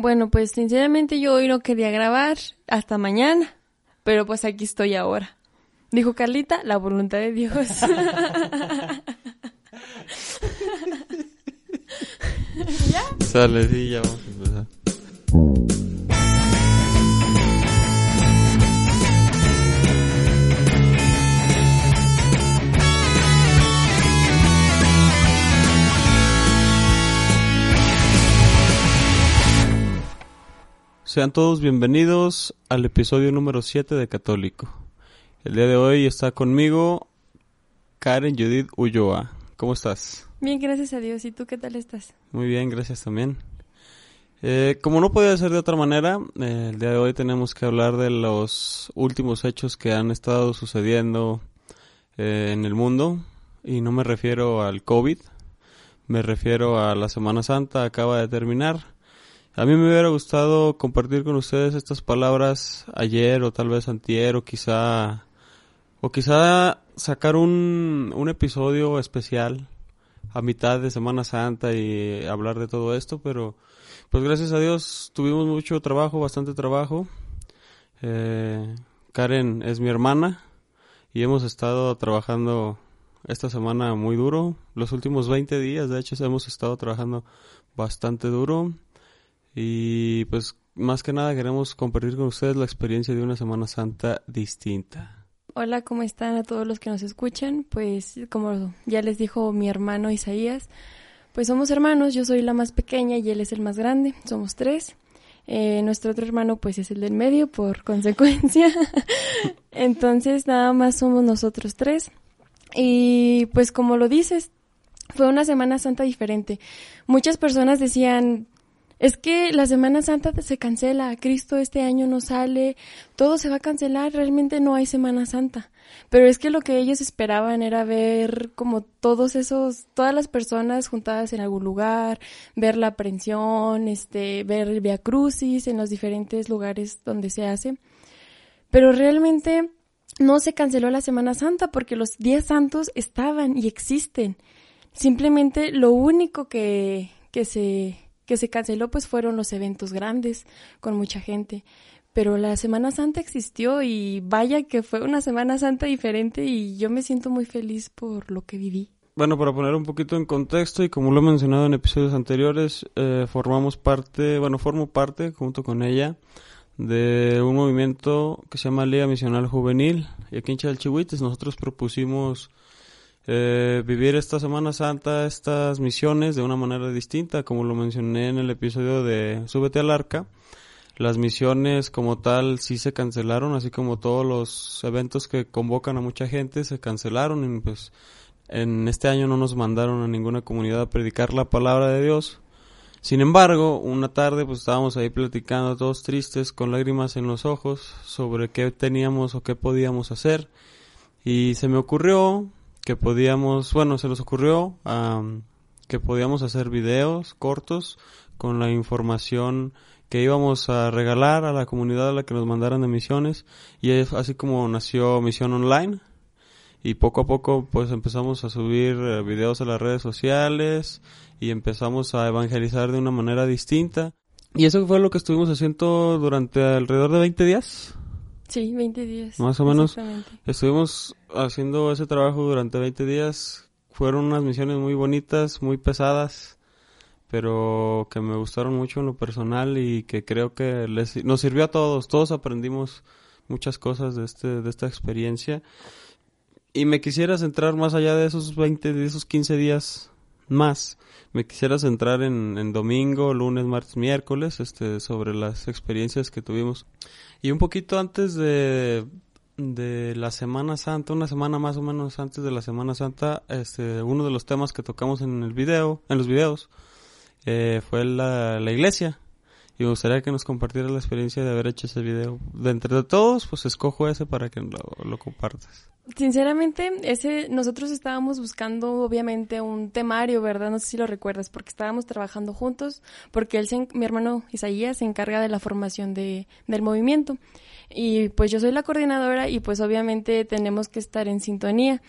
Bueno, pues sinceramente yo hoy no quería grabar hasta mañana, pero pues aquí estoy ahora. Dijo Carlita, la voluntad de Dios. ¿Ya? Sale, sí, ya vamos a empezar. Sean todos bienvenidos al episodio número 7 de Católico. El día de hoy está conmigo Karen Judith Ulloa. ¿Cómo estás? Bien, gracias a Dios. ¿Y tú qué tal estás? Muy bien, gracias también. Eh, como no podía ser de otra manera, eh, el día de hoy tenemos que hablar de los últimos hechos que han estado sucediendo eh, en el mundo. Y no me refiero al COVID, me refiero a la Semana Santa, acaba de terminar a mí me hubiera gustado compartir con ustedes estas palabras ayer o tal vez antier o quizá o quizá sacar un, un episodio especial a mitad de Semana Santa y hablar de todo esto, pero pues gracias a Dios tuvimos mucho trabajo, bastante trabajo. Eh, Karen es mi hermana y hemos estado trabajando esta semana muy duro. Los últimos 20 días, de hecho, hemos estado trabajando bastante duro. Y pues más que nada queremos compartir con ustedes la experiencia de una Semana Santa distinta. Hola, ¿cómo están a todos los que nos escuchan? Pues como ya les dijo mi hermano Isaías, pues somos hermanos, yo soy la más pequeña y él es el más grande, somos tres. Eh, nuestro otro hermano pues es el del medio por consecuencia. Entonces nada más somos nosotros tres. Y pues como lo dices, fue una Semana Santa diferente. Muchas personas decían, es que la Semana Santa se cancela, Cristo este año no sale, todo se va a cancelar, realmente no hay Semana Santa. Pero es que lo que ellos esperaban era ver como todos esos, todas las personas juntadas en algún lugar, ver la aprensión, este, ver el Via Crucis en los diferentes lugares donde se hace. Pero realmente no se canceló la Semana Santa porque los días santos estaban y existen. Simplemente lo único que, que se que se canceló pues fueron los eventos grandes con mucha gente. Pero la Semana Santa existió y vaya que fue una Semana Santa diferente y yo me siento muy feliz por lo que viví. Bueno, para poner un poquito en contexto y como lo he mencionado en episodios anteriores, eh, formamos parte, bueno, formo parte junto con ella de un movimiento que se llama Liga Misional Juvenil y aquí en Chalchihuites nosotros propusimos eh, vivir esta Semana Santa, estas misiones de una manera distinta, como lo mencioné en el episodio de Súbete al Arca. Las misiones como tal sí se cancelaron, así como todos los eventos que convocan a mucha gente se cancelaron y pues en este año no nos mandaron a ninguna comunidad a predicar la palabra de Dios. Sin embargo, una tarde pues estábamos ahí platicando todos tristes con lágrimas en los ojos sobre qué teníamos o qué podíamos hacer y se me ocurrió que podíamos, bueno, se nos ocurrió que podíamos hacer videos cortos con la información que íbamos a regalar a la comunidad a la que nos mandaran de misiones. Y es así como nació Misión Online. Y poco a poco pues empezamos a subir eh, videos a las redes sociales y empezamos a evangelizar de una manera distinta. Y eso fue lo que estuvimos haciendo durante alrededor de 20 días Sí, 20 días. Más o menos. Estuvimos haciendo ese trabajo durante 20 días. Fueron unas misiones muy bonitas, muy pesadas, pero que me gustaron mucho en lo personal y que creo que les, nos sirvió a todos. Todos aprendimos muchas cosas de, este, de esta experiencia. Y me quisiera centrar más allá de esos 20, de esos 15 días más. Me quisiera centrar en, en domingo, lunes, martes, miércoles, este, sobre las experiencias que tuvimos. Y un poquito antes de, de la Semana Santa, una semana más o menos antes de la Semana Santa, este, uno de los temas que tocamos en el video, en los videos, eh, fue la, la iglesia. Y me gustaría que nos compartiera la experiencia de haber hecho ese video. De entre todos, pues escojo ese para que lo, compartas. Sinceramente, ese, nosotros estábamos buscando obviamente un temario, ¿verdad? No sé si lo recuerdas, porque estábamos trabajando juntos, porque él, mi hermano Isaías, se encarga de la formación de, del movimiento. Y pues yo soy la coordinadora y pues obviamente tenemos que estar en sintonía.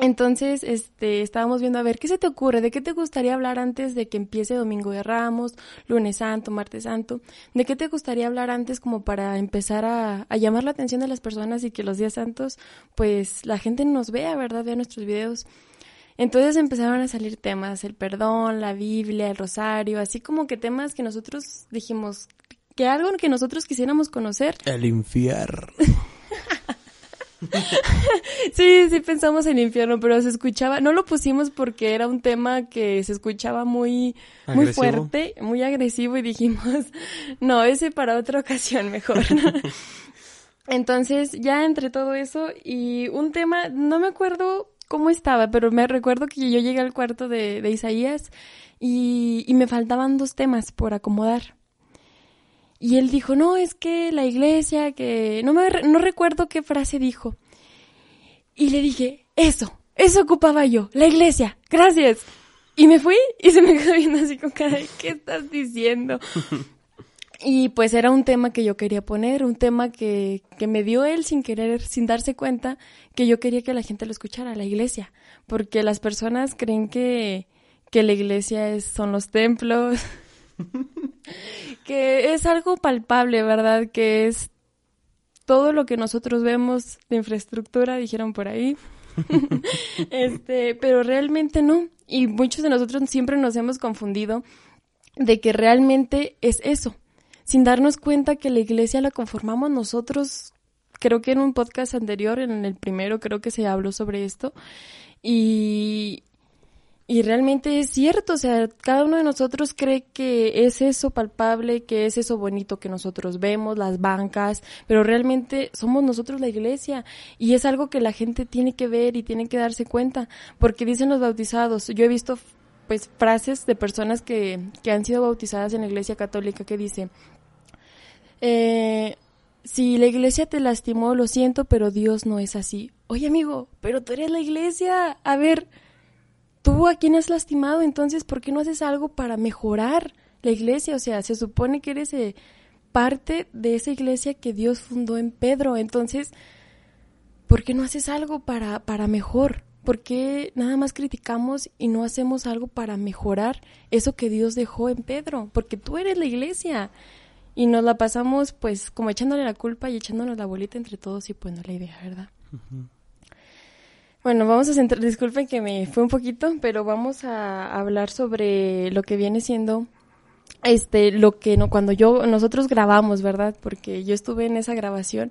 Entonces, este, estábamos viendo a ver, ¿qué se te ocurre? ¿De qué te gustaría hablar antes de que empiece Domingo de Ramos, Lunes Santo, Martes Santo? ¿De qué te gustaría hablar antes como para empezar a, a llamar la atención de las personas y que los días santos, pues la gente nos vea, ¿verdad? Vea nuestros videos. Entonces empezaron a salir temas, el perdón, la Biblia, el rosario, así como que temas que nosotros dijimos que algo que nosotros quisiéramos conocer. El infierno. sí, sí pensamos en infierno, pero se escuchaba, no lo pusimos porque era un tema que se escuchaba muy, muy fuerte, muy agresivo y dijimos, no, ese para otra ocasión mejor. Entonces, ya entre todo eso y un tema, no me acuerdo cómo estaba, pero me recuerdo que yo llegué al cuarto de, de Isaías y, y me faltaban dos temas por acomodar. Y él dijo, no, es que la iglesia, que no me no recuerdo qué frase dijo. Y le dije, eso, eso ocupaba yo, la iglesia, gracias. Y me fui y se me quedó viendo así con cara de, ¿qué estás diciendo? Y pues era un tema que yo quería poner, un tema que, que me dio él sin querer, sin darse cuenta, que yo quería que la gente lo escuchara, la iglesia. Porque las personas creen que, que la iglesia es, son los templos, que es algo palpable, ¿verdad? Que es todo lo que nosotros vemos de infraestructura, dijeron por ahí. este, pero realmente no. Y muchos de nosotros siempre nos hemos confundido de que realmente es eso, sin darnos cuenta que la iglesia la conformamos nosotros. Creo que en un podcast anterior, en el primero, creo que se habló sobre esto. Y, y realmente es cierto, o sea, cada uno de nosotros cree que es eso palpable, que es eso bonito que nosotros vemos, las bancas, pero realmente somos nosotros la iglesia. Y es algo que la gente tiene que ver y tiene que darse cuenta, porque dicen los bautizados, yo he visto pues frases de personas que, que han sido bautizadas en la iglesia católica que dice, eh, si la iglesia te lastimó, lo siento, pero Dios no es así. Oye amigo, pero tú eres la iglesia, a ver, tú a quién has lastimado, entonces, ¿por qué no haces algo para mejorar la iglesia? O sea, se supone que eres eh, parte de esa iglesia que Dios fundó en Pedro, entonces, ¿por qué no haces algo para, para mejor? ¿Por qué nada más criticamos y no hacemos algo para mejorar eso que Dios dejó en Pedro? Porque tú eres la iglesia. Y nos la pasamos pues como echándole la culpa y echándonos la bolita entre todos y pues no la idea, ¿verdad? Bueno, vamos a centrar, disculpen que me fue un poquito, pero vamos a hablar sobre lo que viene siendo este lo que no cuando yo nosotros grabamos, ¿verdad? Porque yo estuve en esa grabación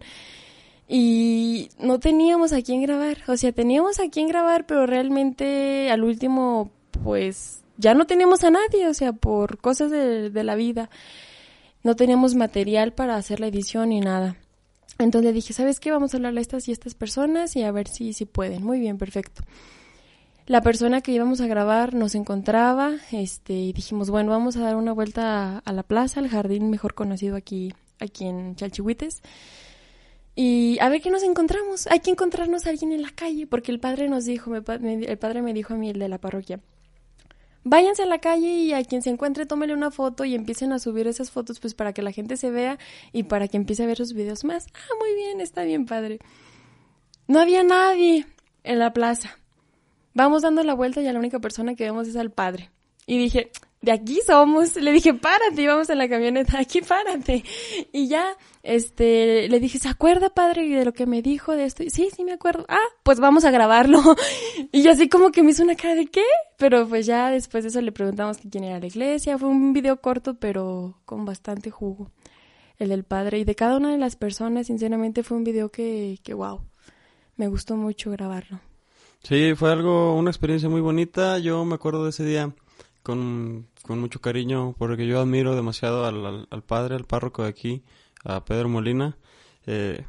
y no teníamos a quién grabar, o sea, teníamos a quién grabar, pero realmente al último pues ya no teníamos a nadie, o sea, por cosas de, la vida. No teníamos material para hacer la edición ni nada. Entonces le dije, ¿sabes qué? Vamos a hablarle a estas y estas personas y a ver si, si pueden. Muy bien, perfecto. La persona que íbamos a grabar nos encontraba, este, y dijimos, bueno, vamos a dar una vuelta a, la plaza, al jardín mejor conocido aquí, aquí en Chalchihuites. Y a ver qué nos encontramos. Hay que encontrarnos a alguien en la calle, porque el padre nos dijo, el padre me dijo a mí, el de la parroquia, váyanse a la calle y a quien se encuentre tómele una foto y empiecen a subir esas fotos pues para que la gente se vea y para que empiece a ver sus videos más. Ah, muy bien, está bien padre. No había nadie en la plaza. Vamos dando la vuelta y a la única persona que vemos es al padre. Y dije, de aquí somos. Le dije, párate, y vamos en la camioneta, aquí párate. Y ya, este, le dije, ¿se acuerda, padre, de lo que me dijo de esto? sí, sí me acuerdo. Ah, pues vamos a grabarlo. y así como que me hizo una cara de qué. Pero pues ya después de eso le preguntamos quién era la iglesia. Fue un video corto, pero con bastante jugo. El del padre. Y de cada una de las personas, sinceramente, fue un video que, que wow. Me gustó mucho grabarlo. Sí, fue algo, una experiencia muy bonita. Yo me acuerdo de ese día con, con mucho cariño porque yo admiro demasiado al, al, padre, al párroco de aquí, a Pedro Molina. Eh,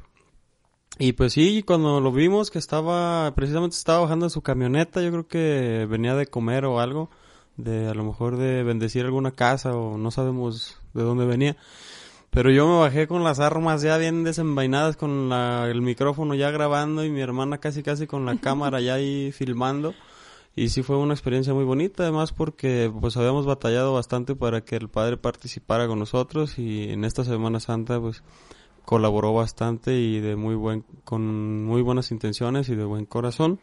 y pues sí, cuando lo vimos que estaba, precisamente estaba bajando en su camioneta, yo creo que venía de comer o algo, de a lo mejor de bendecir alguna casa o no sabemos de dónde venía. Pero yo me bajé con las armas ya bien desenvainadas, con la, el micrófono ya grabando y mi hermana casi casi con la cámara ya ahí filmando. Y sí fue una experiencia muy bonita, además porque pues habíamos batallado bastante para que el padre participara con nosotros y en esta Semana Santa pues colaboró bastante y de muy buen con muy buenas intenciones y de buen corazón.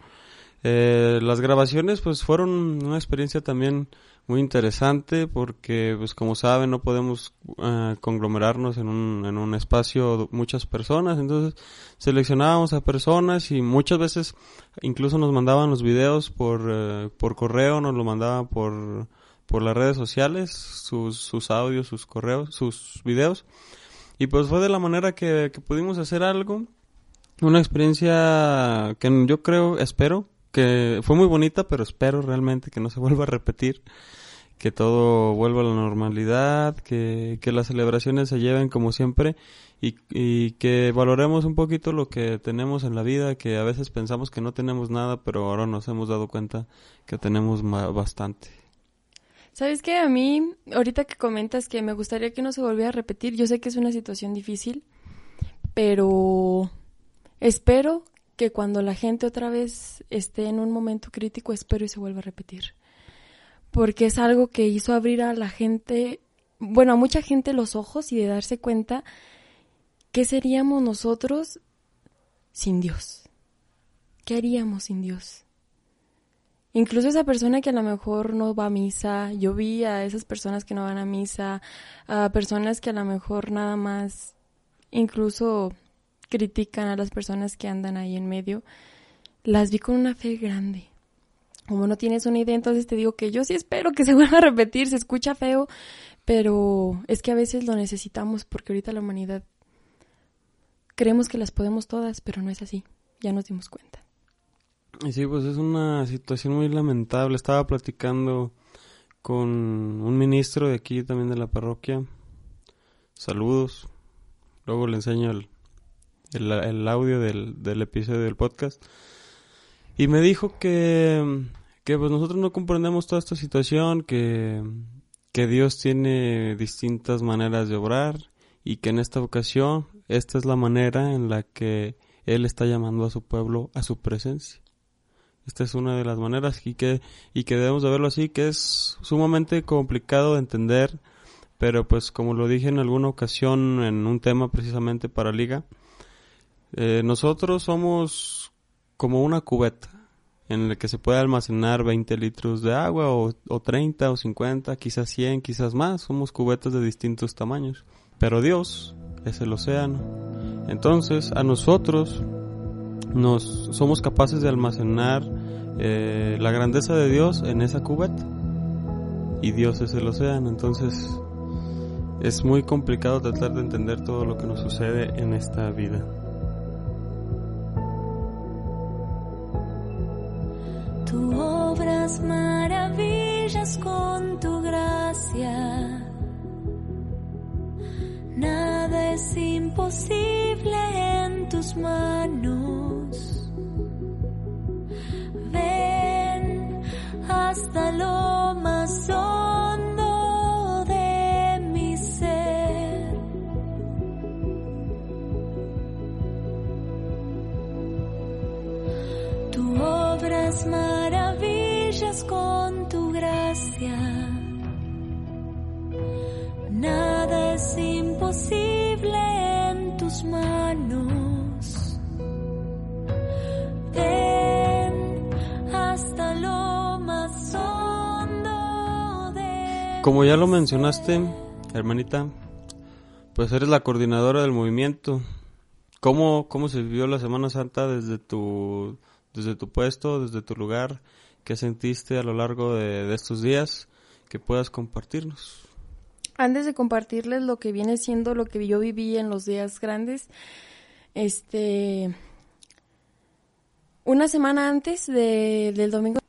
Eh, las grabaciones pues fueron una experiencia también muy interesante porque pues como saben no podemos eh, conglomerarnos en un, en un espacio muchas personas. Entonces seleccionábamos a personas y muchas veces incluso nos mandaban los videos por, eh, por correo nos lo mandaban por, por las redes sociales sus, sus audios sus correos sus videos. Y pues fue de la manera que, que pudimos hacer algo. Una experiencia que yo creo espero que fue muy bonita, pero espero realmente que no se vuelva a repetir, que todo vuelva a la normalidad, que, que las celebraciones se lleven como siempre y, y que valoremos un poquito lo que tenemos en la vida, que a veces pensamos que no tenemos nada, pero ahora nos hemos dado cuenta que tenemos bastante. ¿Sabes qué? A mí, ahorita que comentas que me gustaría que no se volviera a repetir, yo sé que es una situación difícil, pero espero que cuando la gente otra vez esté en un momento crítico, espero y se vuelva a repetir. Porque es algo que hizo abrir a la gente, bueno, a mucha gente los ojos y de darse cuenta qué seríamos nosotros sin Dios. ¿Qué haríamos sin Dios? Incluso esa persona que a lo mejor no va a misa, yo vi a esas personas que no van a misa, a personas que a lo mejor nada más, incluso critican a las personas que andan ahí en medio, las vi con una fe grande. Como no tienes una idea, entonces te digo que yo sí espero que se vuelva a repetir, se escucha feo, pero es que a veces lo necesitamos porque ahorita la humanidad creemos que las podemos todas, pero no es así, ya nos dimos cuenta. Y sí, pues es una situación muy lamentable. Estaba platicando con un ministro de aquí también de la parroquia. Saludos. Luego le enseño el, el, audio del, del, episodio del podcast. Y me dijo que, que pues nosotros no comprendemos toda esta situación, que, que Dios tiene distintas maneras de obrar y que en esta ocasión esta es la manera en la que Él está llamando a su pueblo a su presencia. Esta es una de las maneras y que, y que debemos de verlo así, que es sumamente complicado de entender, pero pues como lo dije en alguna ocasión en un tema precisamente para Liga, eh, nosotros somos como una cubeta en la que se puede almacenar 20 litros de agua o, o 30 o 50, quizás 100, quizás más. Somos cubetas de distintos tamaños. Pero Dios es el océano. Entonces a nosotros nos somos capaces de almacenar eh, la grandeza de Dios en esa cubeta. Y Dios es el océano. Entonces es muy complicado tratar de entender todo lo que nos sucede en esta vida. Imposible en tus manos. Ven hasta lo más hondo Como ya lo mencionaste, hermanita, pues eres la coordinadora del movimiento. ¿Cómo, cómo se vivió la Semana Santa desde tu, desde tu puesto, desde tu lugar? ¿Qué sentiste a lo largo de, estos días que puedas compartirnos? Antes de compartirles lo que viene siendo lo que yo viví en los días grandes, este, una semana antes del domingo,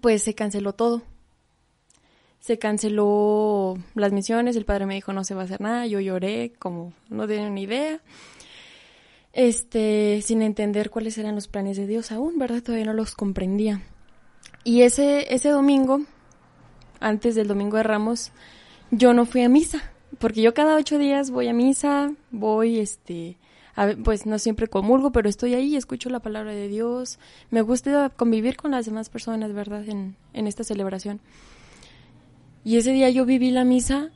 pues se canceló todo. Se canceló las misiones, el padre me dijo no se va a hacer nada, yo lloré como no tenía ni idea. Este, sin entender cuáles eran los planes de Dios aún, ¿verdad? Todavía no los comprendía. Y ese, ese domingo, antes del domingo de Ramos, yo no fui a misa, porque yo cada ocho días voy a misa, voy, este, pues no siempre comulgo, pero estoy ahí, escucho la palabra de Dios, me gusta convivir con las demás personas, ¿verdad?, en, en esta celebración. Y ese día yo viví la misa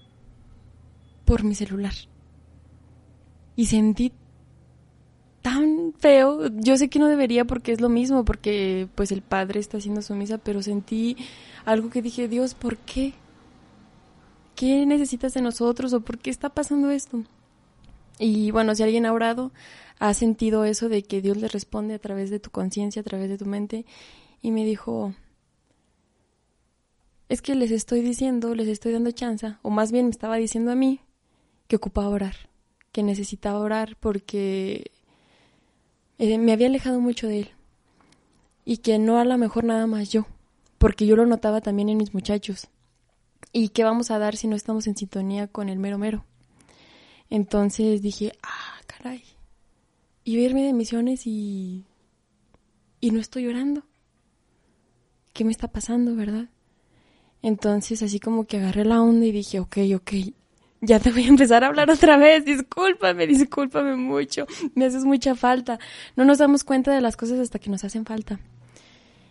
por mi celular. Y sentí tan feo. Yo sé que no debería porque es lo mismo, porque pues el padre está haciendo su misa, pero sentí algo que dije, Dios, ¿por qué? ¿Qué necesitas de nosotros o por qué está pasando esto? Y bueno, si alguien ha orado, ha sentido eso de que Dios le responde a través de tu conciencia, a través de tu mente, y me dijo, es que les estoy diciendo, les estoy dando chance, o más bien me estaba diciendo a mí que ocupaba orar, que necesitaba orar porque eh, me había alejado mucho de él y que no a lo mejor nada más yo, porque yo lo notaba también en mis muchachos. ¿Y qué vamos a dar si no estamos en sintonía con el mero mero? Entonces dije, ah, caray. Y verme de misiones y... y no estoy llorando. ¿Qué me está pasando, verdad? Entonces así como que agarré la onda y dije, ok, ok, ya te voy a empezar a hablar otra vez, discúlpame, discúlpame mucho, me haces mucha falta. No nos damos cuenta de las cosas hasta que nos hacen falta.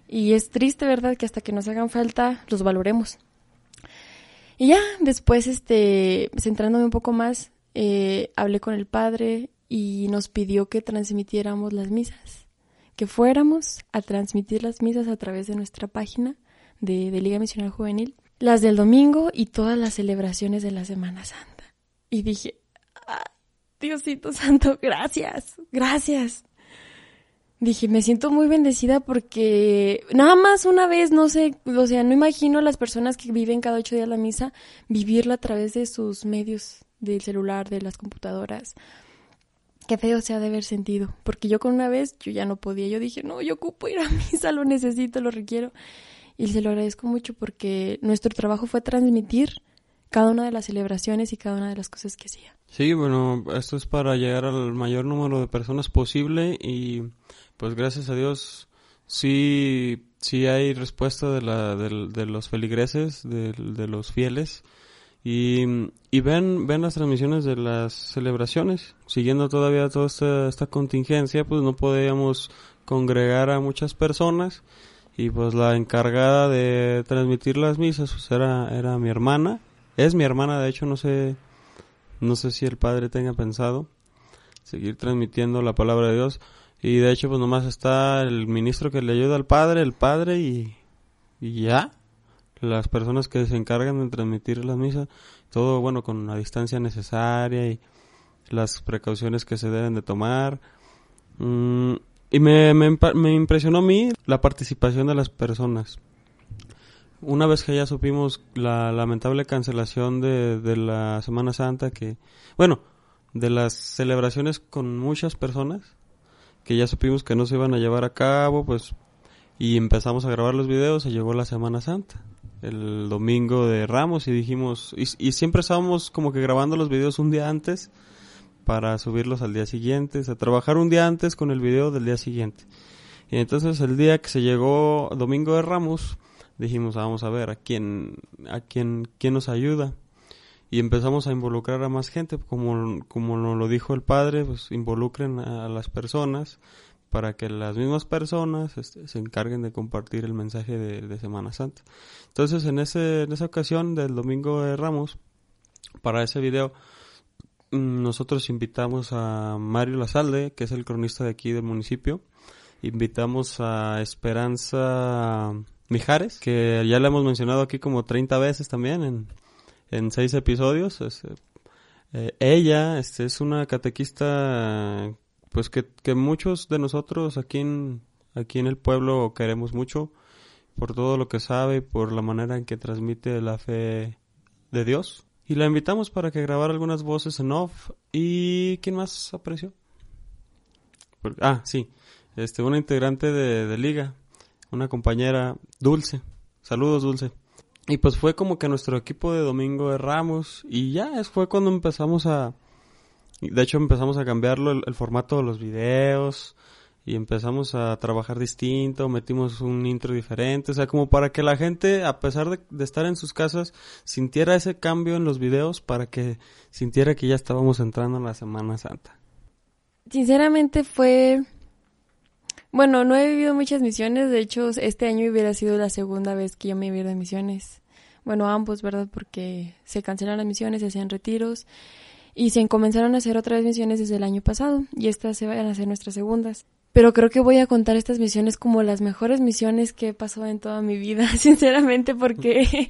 Y es triste, ¿verdad? Que hasta que nos hagan falta los valoremos. Y ya, después, este, centrándome un poco más, eh, hablé con el padre y nos pidió que transmitiéramos las misas, que fuéramos a transmitir las misas a través de nuestra página de, de Liga Misional Juvenil, las del domingo y todas las celebraciones de la Semana Santa. Y dije, ah, Diosito Santo, gracias, gracias. Dije, me siento muy bendecida porque nada más una vez, no sé, o sea, no imagino a las personas que viven cada ocho días la misa vivirla a través de sus medios, del celular, de las computadoras. Qué feo se ha de haber sentido, porque yo con una vez yo ya no podía, yo dije, no, yo ocupo ir a misa, lo necesito, lo requiero. Y se lo agradezco mucho porque nuestro trabajo fue transmitir cada una de las celebraciones y cada una de las cosas que hacía. Sí, bueno, esto es para llegar al mayor número de personas posible y pues gracias a Dios sí, sí hay respuesta de, la, de, los feligreses, de, de los fieles y, y, ven, ven las transmisiones de las celebraciones. Siguiendo todavía toda esta, esta contingencia, pues no podíamos congregar a muchas personas y pues la encargada de transmitir las misas pues era, era mi hermana. Es mi hermana, de hecho no sé, no sé si el padre tenga pensado seguir transmitiendo la palabra de Dios. Y de hecho pues nomás está el ministro que le ayuda al padre, el padre y, y ya. Las personas que se encargan de transmitir las misas, todo bueno con la distancia necesaria y las precauciones que se deben de tomar. Mm, y me, me, me, impresionó a mí la participación de las personas. Una vez que ya supimos la lamentable cancelación de, de la Semana Santa, que, bueno, de las celebraciones con muchas personas, que ya supimos que no se iban a llevar a cabo, pues, y empezamos a grabar los videos, se llegó la Semana Santa, el domingo de Ramos, y dijimos, y, y siempre estábamos como que grabando los videos un día antes, para subirlos al día siguiente, o sea, trabajar un día antes con el video del día siguiente. Y entonces el día que se llegó Domingo de Ramos, dijimos, vamos a ver a quién, a quién, quién nos ayuda. Y empezamos a involucrar a más gente, como, como nos lo dijo el padre, pues involucren a las personas para que las mismas personas este, se encarguen de compartir el mensaje de, de, Semana Santa. Entonces, en, ese, en esa ocasión del Domingo de Ramos, para ese video, nosotros invitamos a Mario Lazalde, que es el cronista de aquí del municipio. Invitamos a Esperanza Mijares, que ya la hemos mencionado aquí como 30 veces también en, en seis episodios. Es, eh, ella este, es una catequista pues que, que muchos de nosotros aquí en, aquí en el pueblo queremos mucho por todo lo que sabe, por la manera en que transmite la fe de Dios. Y la invitamos para que grabara algunas voces en off. ¿Y quién más apareció? ah, sí. Este, una integrante de, Liga. Una compañera, Dulce. Saludos, Dulce. Y pues fue como que nuestro equipo de Domingo de Ramos. Y ya, es, fue cuando empezamos a... De hecho, empezamos a cambiarlo el formato de los videos y empezamos a trabajar distinto, metimos un intro diferente, o sea, como para que la gente, a pesar de, estar en sus casas, sintiera ese cambio en los videos, para que sintiera que ya estábamos entrando en la Semana Santa. Sinceramente fue... Bueno, no he vivido muchas misiones, de hecho este año hubiera sido la segunda vez que yo me hubiera de misiones. Bueno, ambos, ¿verdad? Porque se cancelan las misiones, se hacían retiros y se comenzaron a hacer otra vez misiones desde el año pasado y estas se van a hacer nuestras segundas. Pero creo que voy a contar estas misiones como las mejores misiones que he pasado en toda mi vida, sinceramente, porque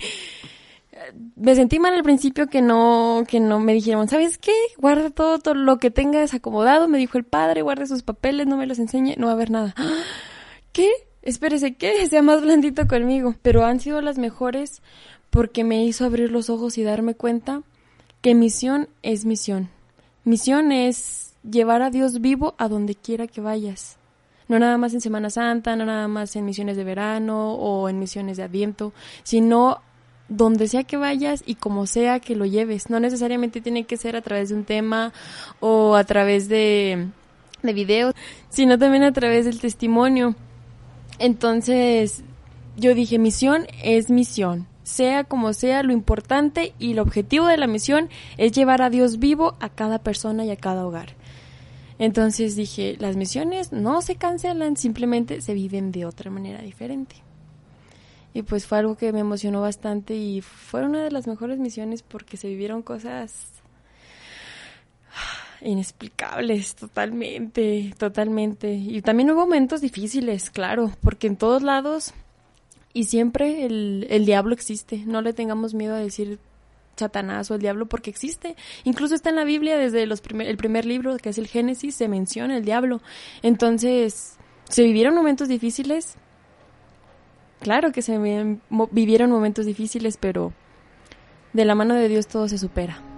me sentí mal al principio que no, que no me dijeron, ¿sabes qué? Guarda todo, lo que tengas acomodado, me dijo el padre, guarde sus papeles, no me los enseñe, no va a haber nada. ¿Qué? Espérese, ¿qué? Sea más blandito conmigo. Pero han sido las mejores porque me hizo abrir los ojos y darme cuenta que misión es misión. Misión es llevar a Dios vivo a donde quiera que vayas. No nada más en Semana Santa, no nada más en misiones de verano o en misiones de Adviento, sino donde sea que vayas y como sea que lo lleves. No necesariamente tiene que ser a través de un tema o a través de, de videos, sino también a través del testimonio. Entonces, yo dije, misión es misión. Sea como sea, lo importante y el objetivo de la misión es llevar a Dios vivo a cada persona y a cada hogar. Entonces dije, las misiones no se cancelan, simplemente se viven de otra manera diferente. Y pues fue algo que me emocionó bastante y fue una de las mejores misiones porque se vivieron cosas inexplicables, totalmente, totalmente. Y también hubo momentos difíciles, claro, porque en todos lados y siempre el, el diablo existe. No le tengamos miedo a decir Satanás o el diablo porque existe. Incluso está en la Biblia desde los primer, el primer libro, que es el Génesis, se menciona el diablo. Entonces, se vivieron momentos difíciles. Claro que se vivieron momentos difíciles, pero de la mano de Dios todo se supera.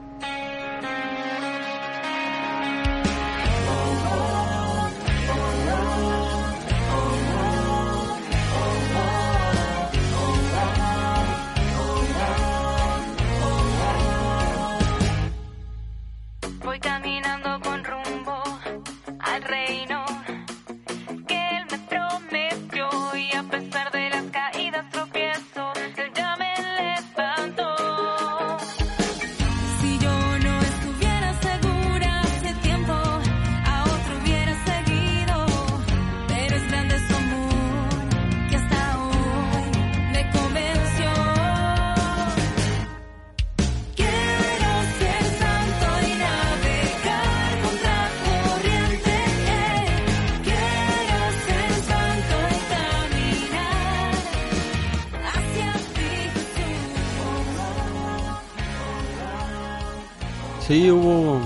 Sí, hubo,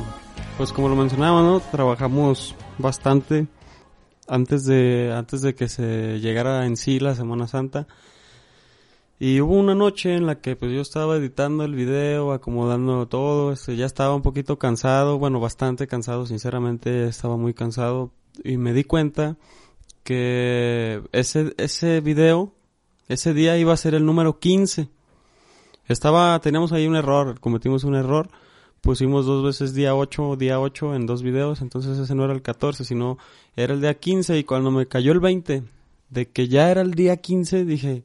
pues como lo mencionaba, ¿no? Trabajamos bastante antes de, antes de que se llegara en sí la Semana Santa. Y hubo una noche en la que pues yo estaba editando el video, acomodando todo, este, ya estaba un poquito cansado, bueno, bastante cansado, sinceramente estaba muy cansado y me di cuenta que ese, ese video, ese día iba a ser el número 15. Estaba, teníamos ahí un error, cometimos un error pusimos dos veces día 8, día 8 en dos videos, entonces ese no era el 14, sino era el día 15 y cuando me cayó el 20 de que ya era el día 15 dije,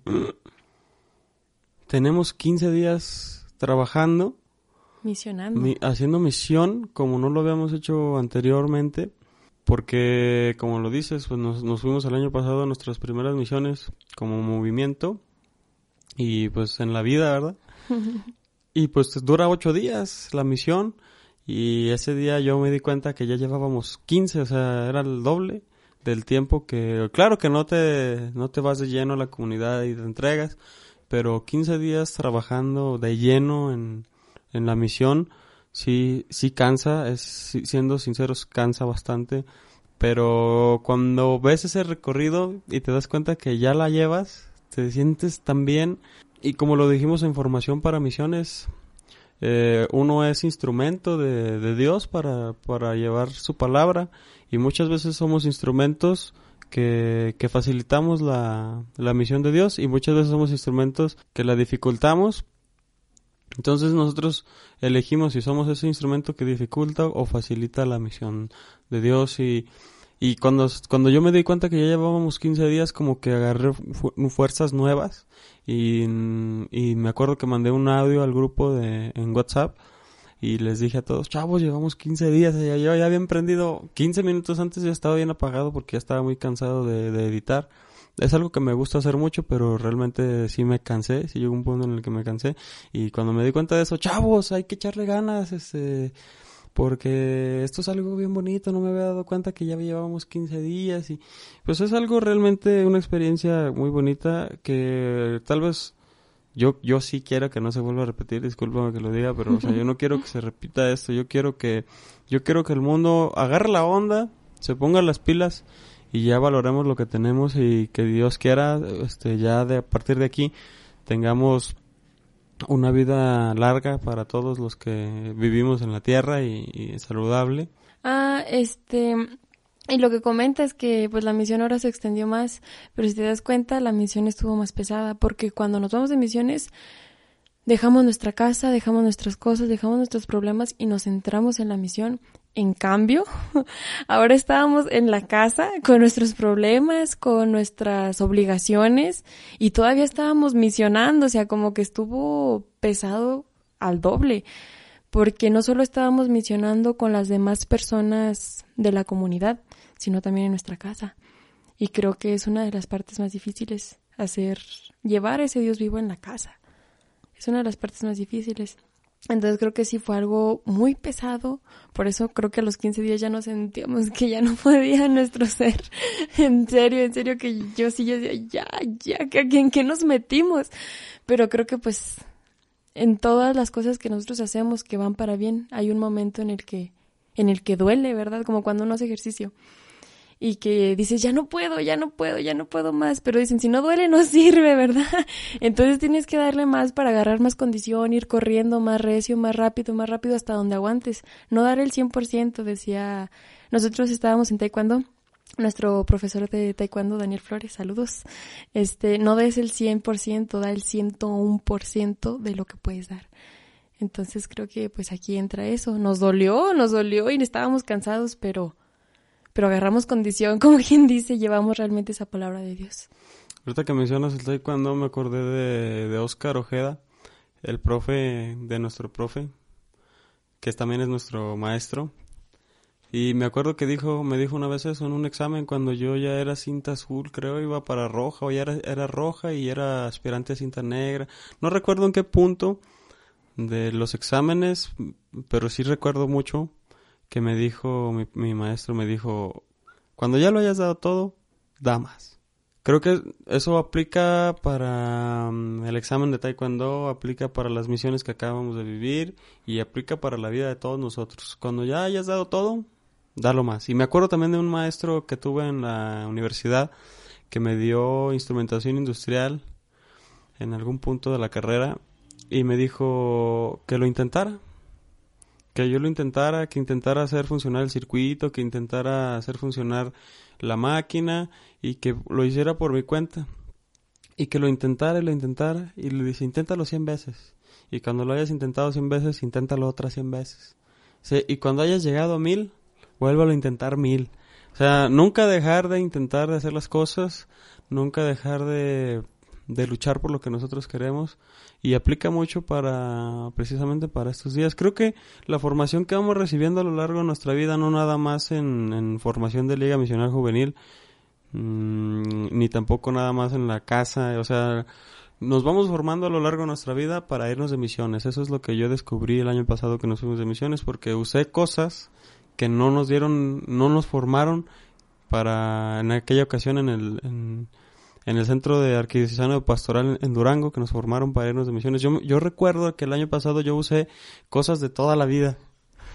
tenemos 15 días trabajando, misionando, haciendo misión como no lo habíamos hecho anteriormente, porque como lo dices, pues nos, nos fuimos el año pasado a nuestras primeras misiones como movimiento y pues en la vida, ¿verdad? Y pues dura ocho días la misión. Y ese día yo me di cuenta que ya llevábamos 15, o sea, era el doble del tiempo que, claro que no te, no te vas de lleno a la comunidad y te entregas, pero 15 días trabajando de lleno en, en la misión, sí, sí cansa, es, siendo sinceros, cansa bastante, pero cuando ves ese recorrido y te das cuenta que ya la llevas, te sientes tan bien y como lo dijimos en formación para misiones, eh, uno es instrumento de, Dios para, para, llevar su palabra y muchas veces somos instrumentos que, que facilitamos la, la, misión de Dios y muchas veces somos instrumentos que la dificultamos. Entonces nosotros elegimos si somos ese instrumento que dificulta o facilita la misión de Dios y y cuando, cuando yo me di cuenta que ya llevábamos 15 días, como que agarré fuerzas nuevas. Y, y, me acuerdo que mandé un audio al grupo de, en WhatsApp y les dije a todos, chavos, llevamos 15 días, ya, yo ya había emprendido 15 minutos antes, ya estaba bien apagado porque ya estaba muy cansado de, editar. Es algo que me gusta hacer mucho, pero realmente sí me cansé, sí llegó un punto en el que me cansé. Y cuando me di cuenta de eso, chavos, hay que echarle ganas, este porque esto es algo bien bonito, no me había dado cuenta que ya llevábamos 15 días y pues es algo realmente una experiencia muy bonita que tal vez yo yo sí quiero que no se vuelva a repetir, discúlpame que lo diga, pero o sea, yo no quiero que se repita esto, yo quiero que yo quiero que el mundo agarre la onda, se ponga las pilas y ya valoremos lo que tenemos y que Dios quiera este ya de a partir de aquí tengamos una vida larga para todos los que vivimos en la tierra y, saludable. Ah, este, y lo que comenta es que pues la misión ahora se extendió más, pero si te das cuenta la misión estuvo más pesada porque cuando nos vamos de misiones dejamos nuestra casa, dejamos nuestras cosas, dejamos nuestros problemas y nos centramos en la misión. En cambio, ahora estábamos en la casa con nuestros problemas, con nuestras obligaciones y todavía estábamos misionando, o sea, como que estuvo pesado al doble, porque no solo estábamos misionando con las demás personas de la comunidad, sino también en nuestra casa. Y creo que es una de las partes más difíciles, hacer, llevar a ese Dios vivo en la casa. Es una de las partes más difíciles. Entonces creo que sí fue algo muy pesado, por eso creo que a los 15 días ya nos sentíamos que ya no podía nuestro ser. En serio, en serio que yo sí yo decía, ya, ya, ¿en qué nos metimos? Pero creo que pues en todas las cosas que nosotros hacemos que van para bien, hay un momento en el que en el que duele, ¿verdad? Como cuando uno hace ejercicio y que dices, ya no puedo, ya no puedo, ya no puedo más, pero dicen, si no duele no sirve, ¿verdad? Entonces tienes que darle más para agarrar más condición, ir corriendo más recio, más rápido, más rápido hasta donde aguantes. No dar el 100%, decía, nosotros estábamos en taekwondo, nuestro profesor de taekwondo, Daniel Flores, saludos, este, no des el 100%, da el 101% de lo que puedes dar. Entonces creo que pues aquí entra eso. Nos dolió, nos dolió y estábamos cansados, pero pero agarramos condición, como quien dice, llevamos realmente esa palabra de Dios. Ahorita que mencionas el taekwondo me acordé de, Oscar Ojeda, el profe de nuestro profe, que también es nuestro maestro. Y me acuerdo que dijo, me dijo una vez eso en un examen cuando yo ya era cinta azul, creo, iba para roja, o ya era, era roja y era aspirante a cinta negra. No recuerdo en qué punto de los exámenes, pero sí recuerdo mucho que me dijo, mi, maestro me dijo, cuando ya lo hayas dado todo, da más. Creo que eso aplica para mm, el examen de Taekwondo, aplica para las misiones que acabamos de vivir y aplica para la vida de todos nosotros. Cuando ya hayas dado todo, dalo más. Y me acuerdo también de un maestro que tuve en la universidad que me dio instrumentación industrial en algún punto de la carrera y me dijo que lo intentara, que yo lo intentara, que intentara hacer funcionar el circuito, que intentara hacer funcionar la máquina y que lo hiciera por mi cuenta. Y que lo intentara y lo intentara y le dice, inténtalo 100 veces. Y cuando lo hayas intentado 100 veces, inténtalo otras 100 veces. y cuando hayas llegado a mil, vuélvalo a intentar mil. O sea, nunca dejar de intentar de hacer las cosas, nunca dejar de de luchar por lo que nosotros queremos y aplica mucho para precisamente para estos días. Creo que la formación que vamos recibiendo a lo largo de nuestra vida, no nada más en, formación de Liga Misional Juvenil, mm, ni tampoco nada más en la casa, o sea, nos vamos formando a lo largo de nuestra vida para irnos de misiones. Eso es lo que yo descubrí el año pasado que nos fuimos de misiones porque usé cosas que no nos dieron, no nos formaron para en aquella ocasión en el en el centro de arquidiocesano pastoral en Durango que nos formaron para irnos de misiones. Yo, yo recuerdo que el año pasado yo usé cosas de toda la vida.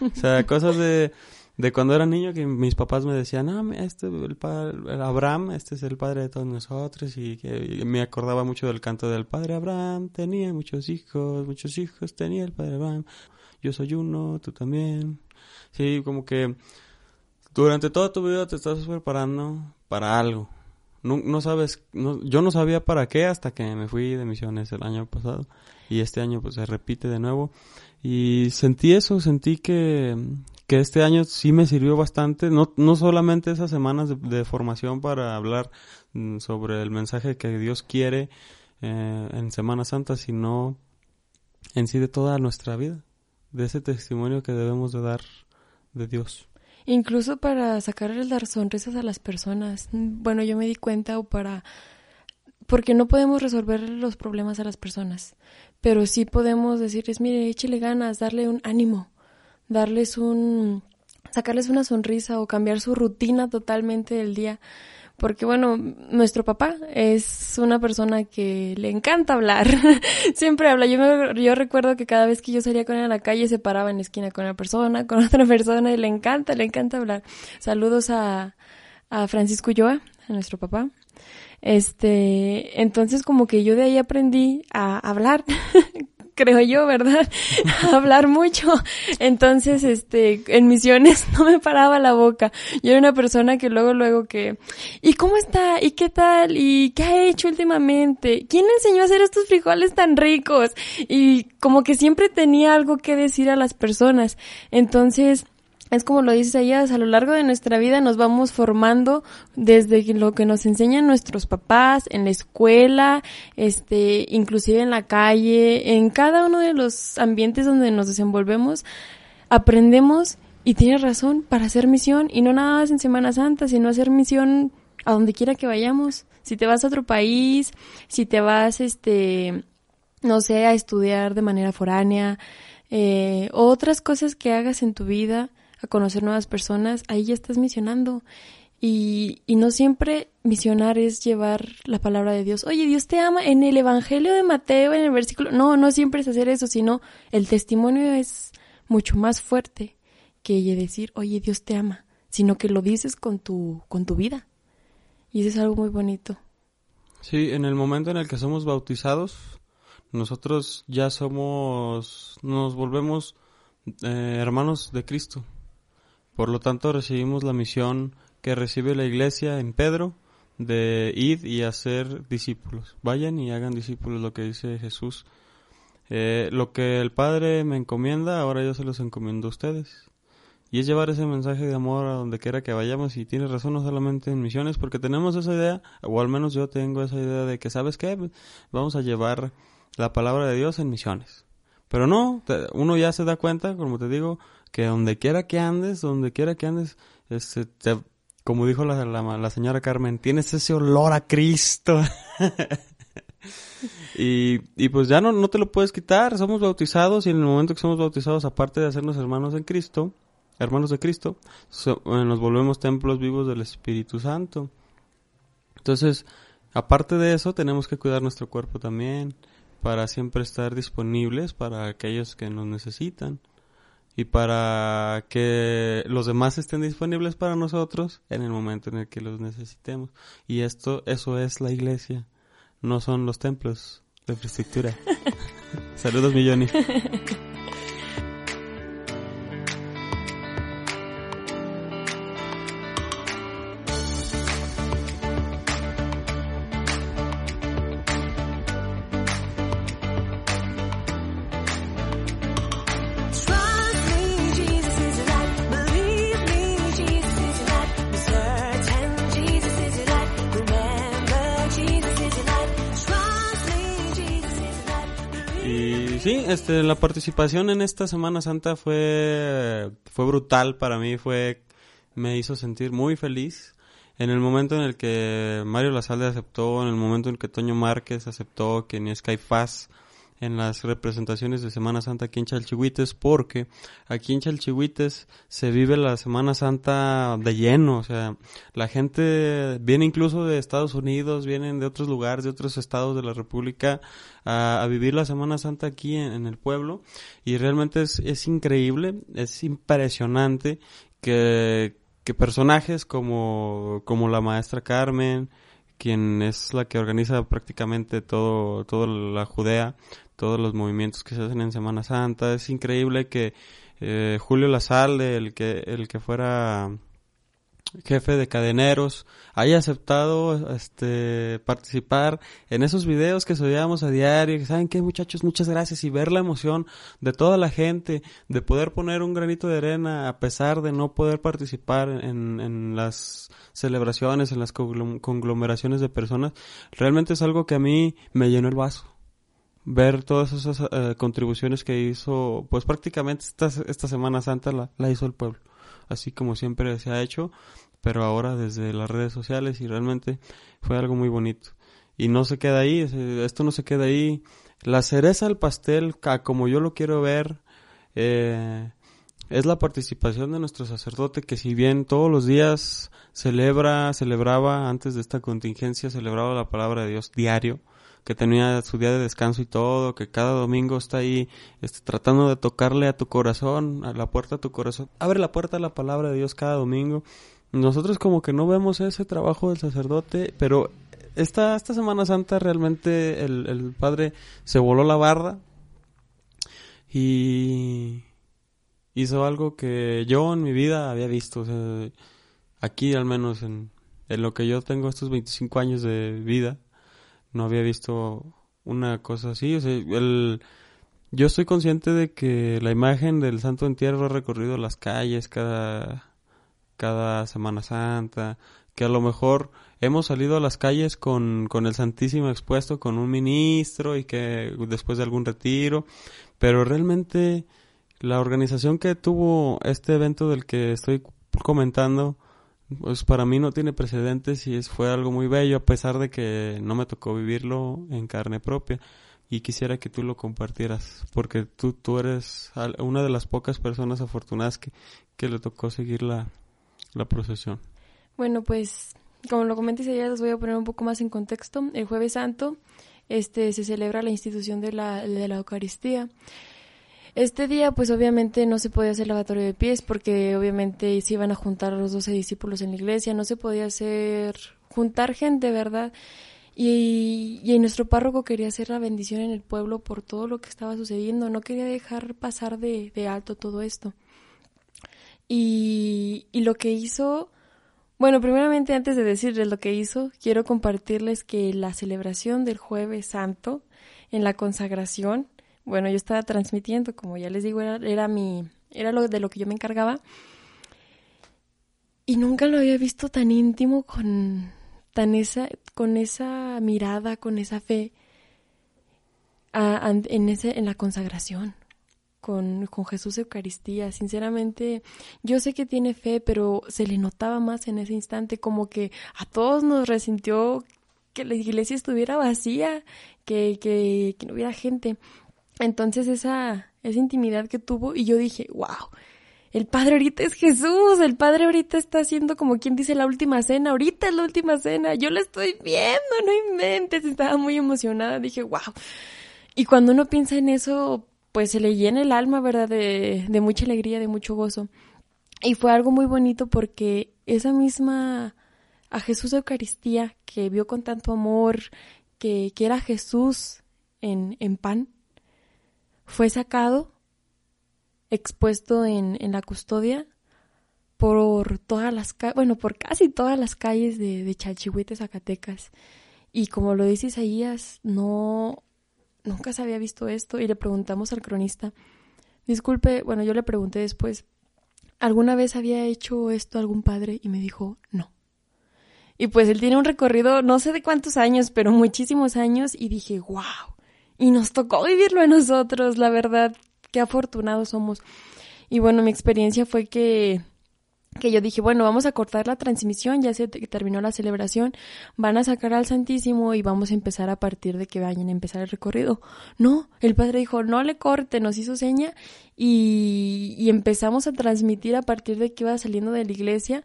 O sea, cosas de, de cuando era niño que mis papás me decían, ah, este, el padre, Abraham, este es el padre de todos nosotros y que me acordaba mucho del canto del padre Abraham, tenía muchos hijos, muchos hijos tenía el padre Abraham, yo soy uno, tú también. Sí, como que durante toda tu vida te estás preparando para algo no, no sabes, no, yo no sabía para qué hasta que me fui de misiones el año pasado. Y este año pues se repite de nuevo. Y sentí eso, sentí que, que este año sí me sirvió bastante, no, no solamente esas semanas de, formación para hablar mm, sobre el mensaje que Dios quiere eh, en Semana Santa, sino en sí de toda nuestra vida, de ese testimonio que debemos de dar de Dios. Incluso para sacarles las sonrisas a las personas. Bueno, yo me di cuenta o para... Porque no podemos resolver los problemas a las personas, pero sí podemos decirles, mire, échele ganas, darle un ánimo, darles un, sacarles una sonrisa o cambiar su rutina totalmente del día. Porque bueno, nuestro papá es una persona que le encanta hablar. Siempre habla. Yo, me- yo recuerdo que cada vez que yo salía con él a la calle se paraba en la esquina con una persona, con otra persona y le encanta, le encanta hablar. Saludos a, a Francisco Ulloa, a nuestro papá. Este, entonces como que yo de ahí aprendí a hablar, creo yo, ¿verdad? Hablar mucho. Entonces, este, en misiones no me paraba la boca. Yo era una persona que luego, luego que, ¿y cómo está? ¿Y qué tal? ¿Y qué ha hecho últimamente? ¿Quién enseñó a hacer estos frijoles tan ricos? Y como que siempre tenía algo que decir a las personas. Entonces, es como lo dices allá, a lo largo de nuestra vida nos vamos formando desde lo que nos enseñan nuestros papás, en la escuela, este, inclusive en la calle, en cada uno de los ambientes donde nos desenvolvemos, aprendemos y tienes razón para hacer misión y no nada más en Semana Santa, sino hacer misión a donde quiera que vayamos. Si te vas a otro país, si te vas, este, no sé, a estudiar de manera foránea, eh, otras cosas que hagas en tu vida, a conocer nuevas personas, ahí ya estás misionando. Y, y no siempre misionar es llevar la palabra de Dios. Oye, Dios te ama. En el Evangelio de Mateo, en el versículo. No, no siempre es hacer eso, sino el testimonio es mucho más fuerte que decir, oye, Dios te ama, sino que lo dices con tu, con tu vida. Y eso es algo muy bonito. Sí, en el momento en el que somos bautizados, nosotros ya somos, nos volvemos eh, hermanos de Cristo. Por lo tanto, recibimos la misión que recibe la iglesia en Pedro de ir y hacer discípulos. Vayan y hagan discípulos, lo que dice Jesús. Eh, lo que el Padre me encomienda, ahora yo se los encomiendo a ustedes. Y es llevar ese mensaje de amor a donde quiera que vayamos. Y tienes razón, no solamente en misiones, porque tenemos esa idea, o al menos yo tengo esa idea de que, ¿sabes qué? Vamos a llevar la palabra de Dios en misiones. Pero no, uno ya se da cuenta, como te digo, que donde quiera que andes, donde quiera que andes, este, te- como dijo la, la, señora Carmen, tienes ese olor a Cristo. y, y pues ya no, no te lo puedes quitar, somos bautizados y en el momento que somos bautizados, aparte de hacernos hermanos en Cristo, hermanos de Cristo, eh, nos volvemos templos vivos del Espíritu Santo. Entonces, aparte de eso, tenemos que cuidar nuestro cuerpo también, para siempre estar disponibles para aquellos que nos necesitan y para que los demás estén disponibles para nosotros en el momento en el que los necesitemos. Y esto, eso es la iglesia, no son los templos de infraestructura. Saludos, mi este, la participación en esta Semana Santa fue, fue brutal para mí, fue, me hizo sentir muy feliz. En el momento en el que Mario Lazalde aceptó, en el momento en que Toño Márquez aceptó que ni Skyfaz en las representaciones de Semana Santa aquí en Chalchihuites, porque aquí en Chalchihuites se vive la Semana Santa de lleno, o sea, la gente viene incluso de Estados Unidos, vienen de otros lugares, de otros estados de la República a, vivir la Semana Santa aquí en, en el pueblo y realmente es, es increíble, es impresionante que, que personajes como, como la maestra Carmen, quien es la que organiza prácticamente todo, toda la Judea, todos los movimientos que se hacen en Semana Santa. Es increíble que eh, Julio Lazalde, el que, el que fuera jefe de cadeneros, haya aceptado este participar en esos videos que subíamos a diario. ¿Saben qué, muchachos? Muchas gracias y ver la emoción de toda la gente, de poder poner un granito de arena a pesar de no poder participar en, en las celebraciones, en las conglom- conglomeraciones de personas, realmente es algo que a mí me llenó el vaso ver todas esas eh, contribuciones que hizo, pues prácticamente esta, esta Semana Santa la, la hizo el pueblo, así como siempre se ha hecho, pero ahora desde las redes sociales y realmente fue algo muy bonito. Y no se queda ahí, es- esto no se queda ahí. La cereza al pastel, como yo lo quiero ver, eh, es la participación de nuestro sacerdote que si bien todos los días celebra, celebraba antes de esta contingencia, celebraba la palabra de Dios diario, que tenía su día de descanso y todo, que cada domingo está ahí este, tratando de tocarle a tu corazón, a la puerta de tu corazón. Abre la puerta a la palabra de Dios cada domingo. Nosotros como que no vemos ese trabajo del sacerdote, pero esta, esta Semana Santa realmente el, el padre se voló la barra y hizo algo que yo en mi vida había visto. Aquí al menos en, en lo que yo tengo estos 25 años de vida, no había visto una cosa así. O sea, el, yo estoy consciente de que la imagen del Santo Entierro ha recorrido las calles cada, cada Semana Santa, que a lo mejor hemos salido a las calles con, con el Santísimo expuesto, con un ministro y que después de algún retiro, pero realmente la organización que tuvo este evento del que estoy comentando, pues para mí no tiene precedentes y es, fue algo muy bello a pesar de que no me tocó vivirlo en carne propia y quisiera que tú lo compartieras porque tú, tú eres una de las pocas personas afortunadas que, que le tocó seguir la, la procesión. Bueno, pues como lo comenté ya les voy a poner un poco más en contexto. El jueves santo este se celebra la institución de la, de la Eucaristía. Este día, pues obviamente no se podía hacer lavatorio de pies porque obviamente se iban a juntar los doce discípulos en la iglesia, no se podía hacer juntar gente, ¿verdad? Y, y nuestro párroco quería hacer la bendición en el pueblo por todo lo que estaba sucediendo, no quería dejar pasar de, de alto todo esto. Y, y lo que hizo, bueno, primeramente antes de decirles lo que hizo, quiero compartirles que la celebración del jueves santo en la consagración, bueno, yo estaba transmitiendo, como ya les digo, era, era mi, era lo de lo que yo me encargaba. Y nunca lo había visto tan íntimo con tan esa, con esa mirada, con esa fe a- en ese, en la consagración con, con Jesús Eucaristía. Sinceramente, yo sé que tiene fe, pero se le notaba más en ese instante, como que a todos nos resintió que la iglesia estuviera vacía, que, que, que no hubiera gente. Entonces esa, esa intimidad que tuvo y yo dije, wow, el Padre ahorita es Jesús, el Padre ahorita está haciendo como quien dice la última cena, ahorita es la última cena, yo la estoy viendo, no inventes, estaba muy emocionada, dije, wow. Y cuando uno piensa en eso, pues se le llena el alma, ¿verdad? De, de mucha alegría, de mucho gozo. Y fue algo muy bonito porque esa misma a Jesús Eucaristía que vio con tanto amor, que, que era Jesús en, en pan, fue sacado, expuesto en, en la custodia por todas las bueno, por casi todas las calles de, de Chalchihuite, Zacatecas. Y como lo dice Isaías, no, nunca se había visto esto y le preguntamos al cronista, disculpe, bueno, yo le pregunté después, ¿alguna vez había hecho esto algún padre? Y me dijo, no. Y pues él tiene un recorrido, no sé de cuántos años, pero muchísimos años y dije, wow. Y nos tocó vivirlo a nosotros, la verdad, qué afortunados somos. Y bueno, mi experiencia fue que que yo dije, bueno, vamos a cortar la transmisión, ya se te- terminó la celebración, van a sacar al Santísimo y vamos a empezar a partir de que vayan a empezar el recorrido. No, el padre dijo, no le corte, nos hizo seña y, y empezamos a transmitir a partir de que iba saliendo de la iglesia.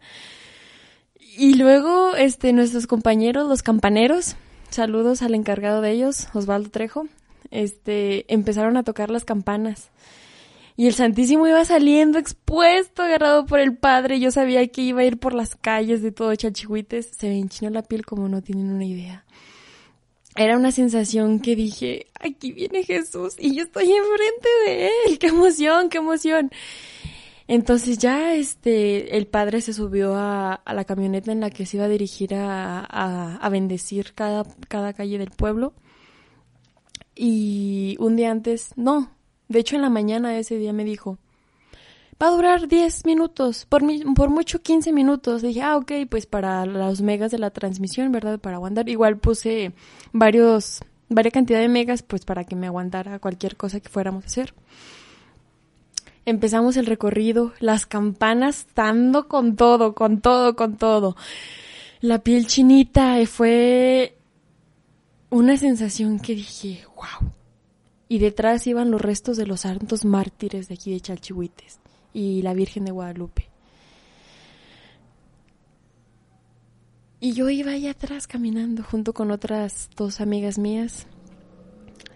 Y luego, este, nuestros compañeros, los campaneros, saludos al encargado de ellos, Osvaldo Trejo, este, empezaron a tocar las campanas. Y el Santísimo iba saliendo expuesto, agarrado por el Padre. Yo sabía que iba a ir por las calles de todo Chalchihuites. Se me enchinó la piel como no tienen una idea. Era una sensación que dije, aquí viene Jesús y yo estoy enfrente de él. ¡Qué emoción, qué emoción! Entonces ya este, el padre se subió a, a la camioneta en la que se iba a dirigir a, a, a bendecir cada, cada calle del pueblo. Y un día antes, no, de hecho en la mañana ese día me dijo, va a durar 10 minutos, por, por mucho 15 minutos. Dije, ah, ok, pues para los megas de la transmisión, ¿verdad? Para aguantar. Igual puse varios, varias cantidad de megas, pues para que me aguantara cualquier cosa que fuéramos a hacer. Empezamos el recorrido, las campanas dando con todo, con todo, con todo. La piel chinita eh, fue una sensación que dije, wow. Y detrás iban los restos de los santos mártires de aquí de Chalchihuites. y la Virgen de Guadalupe. Y yo iba ahí atrás caminando junto con otras dos amigas mías,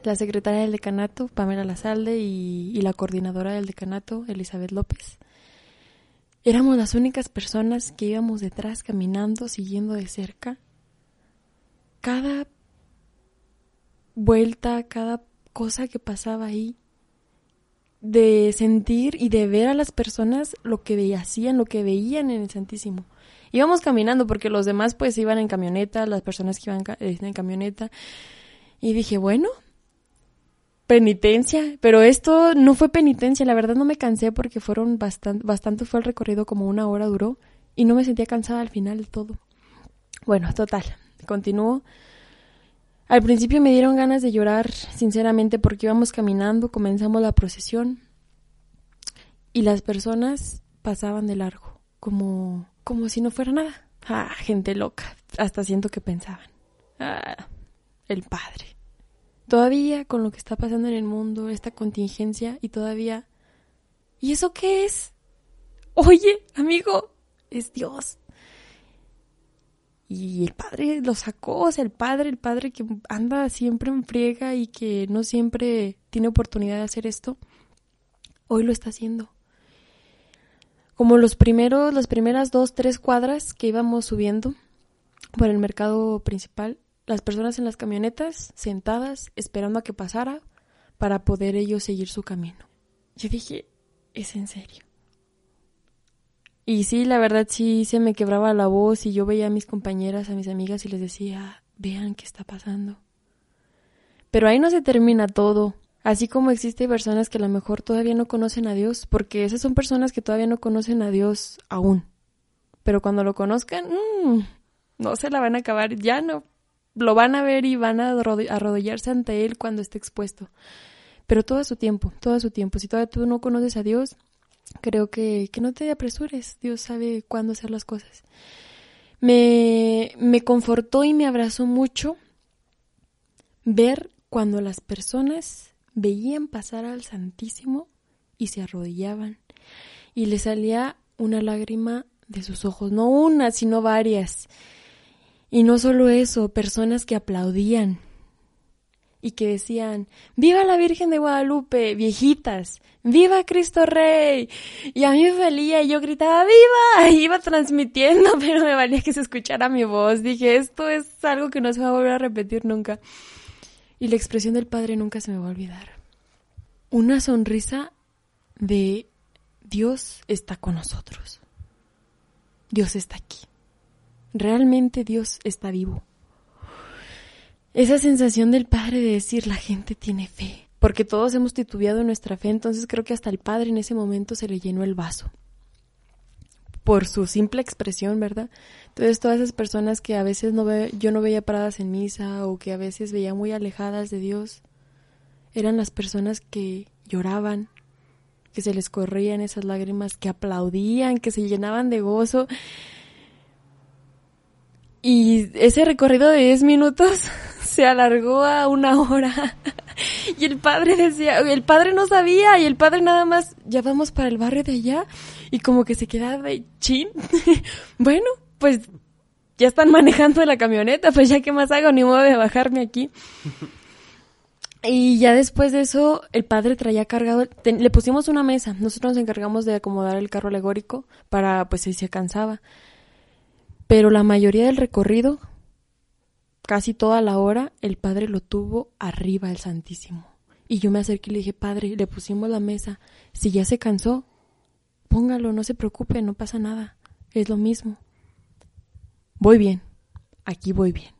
la secretaria del decanato, Pamela Lazalde, y, y la coordinadora del decanato, Elizabeth López. Éramos las únicas personas que íbamos detrás caminando, siguiendo de cerca. Cada vuelta, cada cosa que pasaba ahí, de sentir y de ver a las personas lo que hacían, lo que veían en el Santísimo. Íbamos caminando porque los demás pues iban en camioneta, las personas que iban eh, en camioneta. Y dije, bueno, penitencia, pero esto no fue penitencia, la verdad no me cansé porque fueron bastante, bastante fue el recorrido, como una hora duró y no me sentía cansada al final de todo. Bueno, total, continúo. Al principio me dieron ganas de llorar, sinceramente, porque íbamos caminando, comenzamos la procesión y las personas pasaban de largo, como, como si no fuera nada. Ah, gente loca, hasta siento que pensaban. Ah, el Padre. Todavía con lo que está pasando en el mundo, esta contingencia, y todavía... ¿Y eso qué es? Oye, amigo, es Dios. Y el padre lo sacó, o sea, el padre, el padre que anda siempre en friega y que no siempre tiene oportunidad de hacer esto, hoy lo está haciendo. Como los primeros, las primeras dos, tres cuadras que íbamos subiendo por el mercado principal, las personas en las camionetas sentadas esperando a que pasara para poder ellos seguir su camino. Yo dije, es en serio. Y sí, la verdad sí se me quebraba la voz y yo veía a mis compañeras, a mis amigas y les decía, vean qué está pasando. Pero ahí no se termina todo. Así como existe personas que a lo mejor todavía no conocen a Dios, porque esas son personas que todavía no conocen a Dios aún. Pero cuando lo conozcan, mmm, no se la van a acabar, ya no. Lo van a ver y van a arrod- arrodillarse ante Él cuando esté expuesto. Pero todo a su tiempo, todo a su tiempo. Si todavía tú no conoces a Dios, creo que, que no te apresures. Dios sabe cuándo hacer las cosas. Me, me confortó y me abrazó mucho ver cuando las personas veían pasar al Santísimo y se arrodillaban y le salía una lágrima de sus ojos, no una, sino varias. Y no solo eso, personas que aplaudían y que decían, ¡Viva la Virgen de Guadalupe! Viejitas, ¡Viva Cristo Rey! Y a mí me valía y yo gritaba, ¡Viva! Y iba transmitiendo, pero me valía que se escuchara mi voz. Dije, esto es algo que no se va a volver a repetir nunca. Y la expresión del Padre nunca se me va a olvidar. Una sonrisa de Dios está con nosotros. Dios está aquí. Realmente Dios está vivo. Esa sensación del Padre de decir la gente tiene fe, porque todos hemos titubeado nuestra fe, entonces creo que hasta el Padre en ese momento se le llenó el vaso. Por su simple expresión, ¿verdad? Entonces todas esas personas que a veces no ve, yo no veía paradas en misa o que a veces veía muy alejadas de Dios, eran las personas que lloraban, que se les corrían esas lágrimas, que aplaudían, que se llenaban de gozo. Y ese recorrido de 10 minutos se alargó a una hora. Y el padre decía, el padre no sabía y el padre nada más, ya vamos para el barrio de allá y como que se quedaba de chin. bueno, pues ya están manejando la camioneta, pues ya qué más hago, ni modo de bajarme aquí. Y ya después de eso, el padre traía cargado, le pusimos una mesa, nosotros nos encargamos de acomodar el carro alegórico para, pues si se cansaba. Pero la mayoría del recorrido, casi toda la hora, el padre lo tuvo arriba el Santísimo. Y yo me acerqué y le dije, padre, le pusimos la mesa, si ya se cansó, póngalo, no se preocupe, no pasa nada, es lo mismo. Voy bien, aquí voy bien.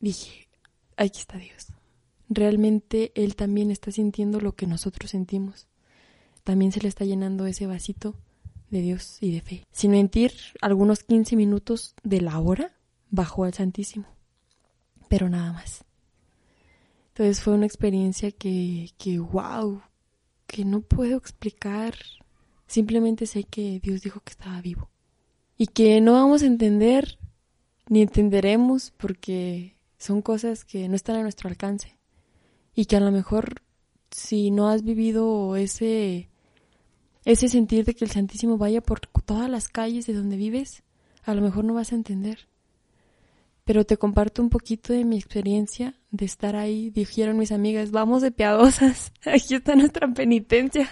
Dije, aquí está Dios. Realmente Él también está sintiendo lo que nosotros sentimos. También se le está llenando ese vasito de Dios y de fe. Sin mentir, algunos 15 minutos de la hora bajó al Santísimo. Pero nada más. Entonces fue una experiencia que, que wow, que no puedo explicar. Simplemente sé que Dios dijo que estaba vivo. Y que no vamos a entender ni entenderemos porque son cosas que no están a nuestro alcance. Y que a lo mejor si no has vivido ese ese sentir de que el Santísimo vaya por todas las calles de donde vives, a lo mejor no vas a entender. Pero te comparto un poquito de mi experiencia de estar ahí. Dijeron mis amigas, vamos de piadosas, aquí está nuestra penitencia.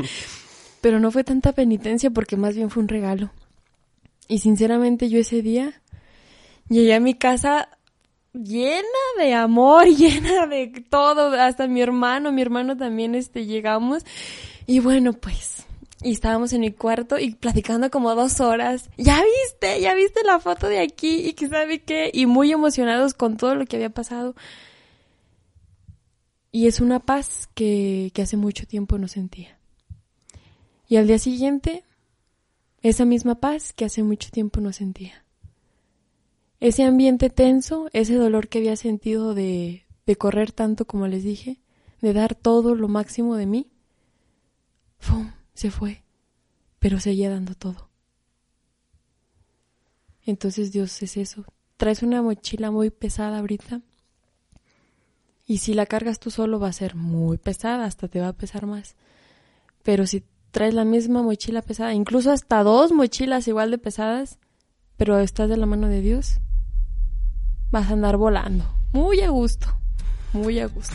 Pero no fue tanta penitencia porque más bien fue un regalo. Y sinceramente yo ese día llegué a mi casa llena de amor, llena de todo, hasta mi hermano, mi hermano también este llegamos y bueno, pues y estábamos en mi cuarto y platicando como dos horas. Ya viste, ya viste la foto de aquí y que sabe qué y muy emocionados con todo lo que había pasado. Y es una paz que, que hace mucho tiempo no sentía. Y al día siguiente, esa misma paz que hace mucho tiempo no sentía. Ese ambiente tenso, ese dolor que había sentido de, de correr tanto como les dije, de dar todo lo máximo de mí, ¡fum! Se fue, pero seguía dando todo. Entonces Dios es eso. Traes una mochila muy pesada ahorita y si la cargas tú solo va a ser muy pesada, hasta te va a pesar más. Pero si traes la misma mochila pesada, incluso hasta dos mochilas igual de pesadas, pero estás de la mano de Dios, vas a andar volando. Muy a gusto, muy a gusto.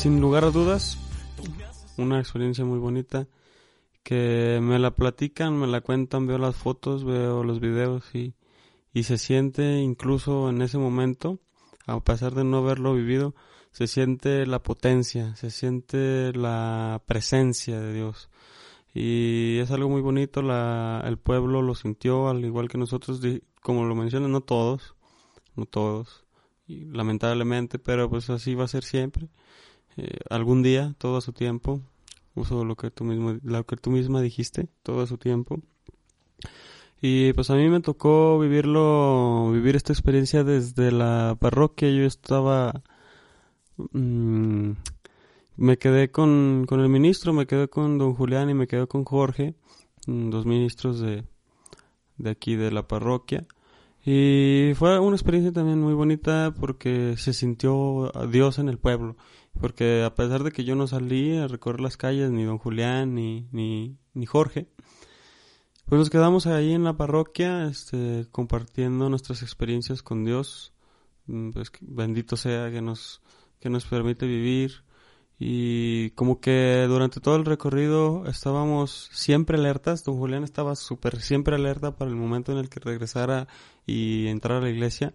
Sin lugar a dudas, una experiencia muy bonita que me la platican, me la cuentan, veo las fotos, veo los videos y, y se siente incluso en ese momento, a pesar de no haberlo vivido, se siente la potencia, se siente la presencia de Dios. Y es algo muy bonito, la, el pueblo lo sintió, al igual que nosotros, como lo mencionan, no todos, no todos, y lamentablemente, pero pues así va a ser siempre. Eh, algún día, todo a su tiempo, uso lo que tú mismo, lo que tú misma dijiste, todo a su tiempo. Y pues a mí me tocó vivirlo, vivir esta experiencia desde la parroquia. Yo estaba, mm, me quedé con, con el ministro, me quedé con don Julián y me quedé con Jorge, mm, dos ministros de, de aquí de la parroquia. Y fue una experiencia también muy bonita porque se sintió Dios en el pueblo. Porque a pesar de que yo no salí a recorrer las calles, ni don Julián, ni, ni, Jorge, pues nos quedamos ahí en la parroquia, este, compartiendo nuestras experiencias con Dios. Mm, Pues bendito sea que nos, que nos permite vivir. Y como que durante todo el recorrido estábamos siempre alertas. Don Julián estaba súper siempre alerta para el momento en el que regresara y entrar a la iglesia.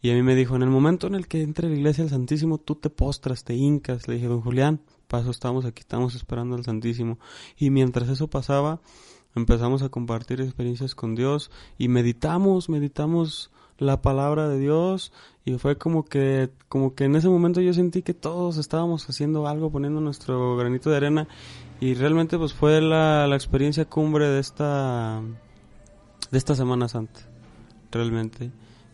Y a mí me dijo, en el momento en el que entre a la iglesia el Santísimo, tú te postras, te hincas. Le dije, don Julián, paso, estamos aquí, estamos esperando al Santísimo. Y mientras eso pasaba, empezamos a compartir experiencias con Dios y meditamos, meditamos la palabra de Dios y fue como que como que en ese momento yo sentí que todos estábamos haciendo algo, poniendo nuestro granito de arena y realmente pues fue la, la experiencia cumbre de esta de esta Semana Santa. Realmente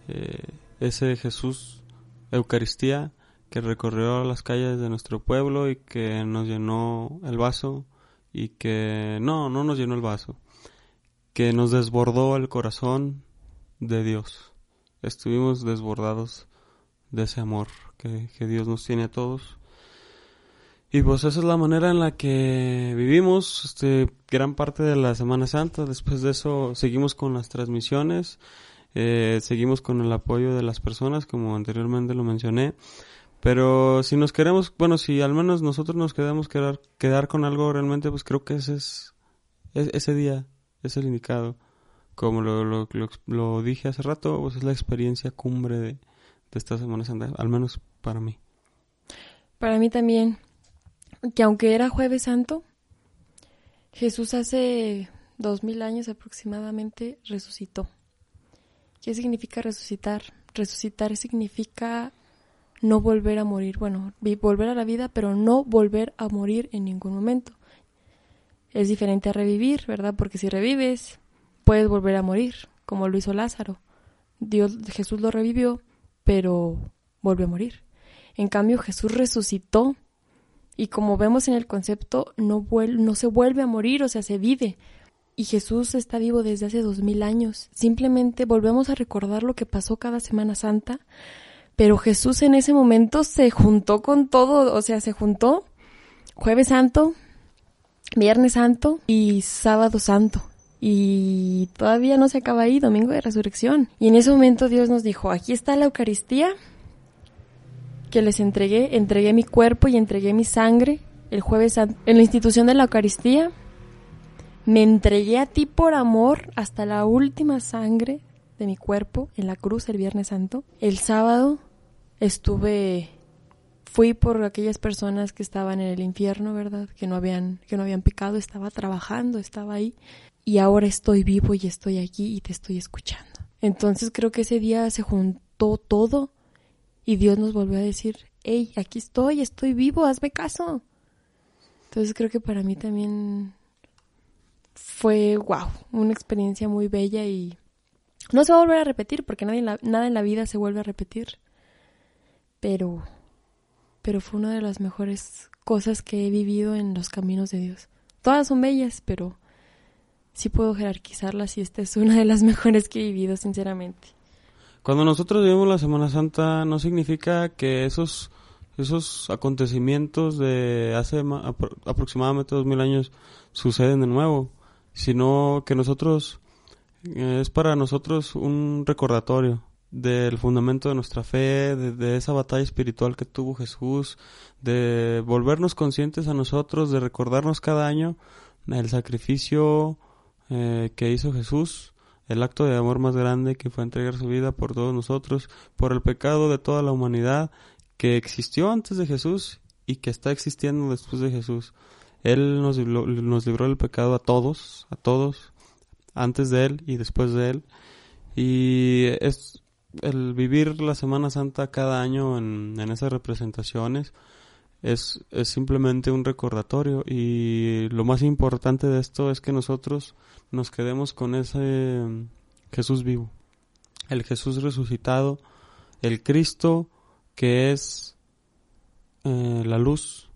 eh, ese Jesús Eucaristía que recorrió las calles de nuestro pueblo y que nos llenó el vaso y que no, no nos llenó el vaso, que nos desbordó el corazón de Dios. Estuvimos desbordados de ese amor que, que Dios nos tiene a todos. Y pues esa es la manera en la que vivimos este, gran parte de la Semana Santa. Después de eso seguimos con las transmisiones, eh, seguimos con el apoyo de las personas, como anteriormente lo mencioné. Pero si nos queremos, bueno, si al menos nosotros nos queremos quedar, quedar con algo realmente, pues creo que ese es, es- ese día es el indicado. Como lo, lo, lo, dije hace rato, pues es la experiencia cumbre de, de esta Semana Santa, al menos para mí. Para mí también, que aunque era jueves santo, Jesús hace dos mil años aproximadamente resucitó. ¿Qué significa resucitar? Resucitar significa no volver a morir. Bueno, volver a la vida, pero no volver a morir en ningún momento. Es diferente a revivir, ¿verdad? Porque si revives, puedes volver a morir, como lo hizo Lázaro. Dios, Jesús lo revivió, pero volvió a morir. En cambio, Jesús resucitó y como vemos en el concepto, no, no se vuelve a morir, o sea, se vive. Y Jesús está vivo desde hace dos mil años. Simplemente volvemos a recordar lo que pasó cada Semana Santa, pero Jesús en ese momento se juntó con todo, o sea, se juntó Jueves Santo, Viernes Santo y Sábado Santo. Y todavía no se acaba ahí, Domingo de Resurrección. Y en ese momento Dios nos dijo, aquí está la Eucaristía que les entregué, entregué mi cuerpo y entregué mi sangre el jueves santo. En la institución de la Eucaristía me entregué a ti por amor hasta la última sangre de mi cuerpo en la cruz el Viernes Santo. El sábado estuve fui por aquellas personas que estaban en el infierno, ¿verdad? Que no habían que no habían pecado, estaba trabajando, estaba ahí y ahora estoy vivo y estoy aquí y te estoy escuchando. Entonces creo que ese día se juntó todo y Dios nos volvió a decir, hey, aquí estoy, estoy vivo, hazme caso. Entonces creo que para mí también fue, wow, una experiencia muy bella y no se va a volver a repetir porque nadie nada en la vida se vuelve a repetir. Pero, pero fue una de las mejores cosas que he vivido en los caminos de Dios. Todas son bellas, pero sí puedo jerarquizarlas y esta es una de las mejores que he vivido, sinceramente. Cuando nosotros vivimos la Semana Santa no significa que esos esos acontecimientos de hace ma- apro- aproximadamente dos mil años suceden de nuevo, sino que nosotros eh, es para nosotros un recordatorio del fundamento de nuestra fe, de, esa batalla espiritual que tuvo Jesús, de volvernos conscientes a nosotros, de recordarnos cada año el sacrificio eh, que hizo Jesús, el acto de amor más grande que fue entregar su vida por todos nosotros, por el pecado de toda la humanidad que existió antes de Jesús y que está existiendo después de Jesús. Él nos libró, del pecado a todos, a todos, antes de Él y después de Él. Y es el vivir la Semana Santa cada año en, esas representaciones es, es simplemente un recordatorio y lo más importante de esto es que nosotros nos quedemos con ese mm, Jesús vivo, el Jesús resucitado, el Cristo que es eh, la luz,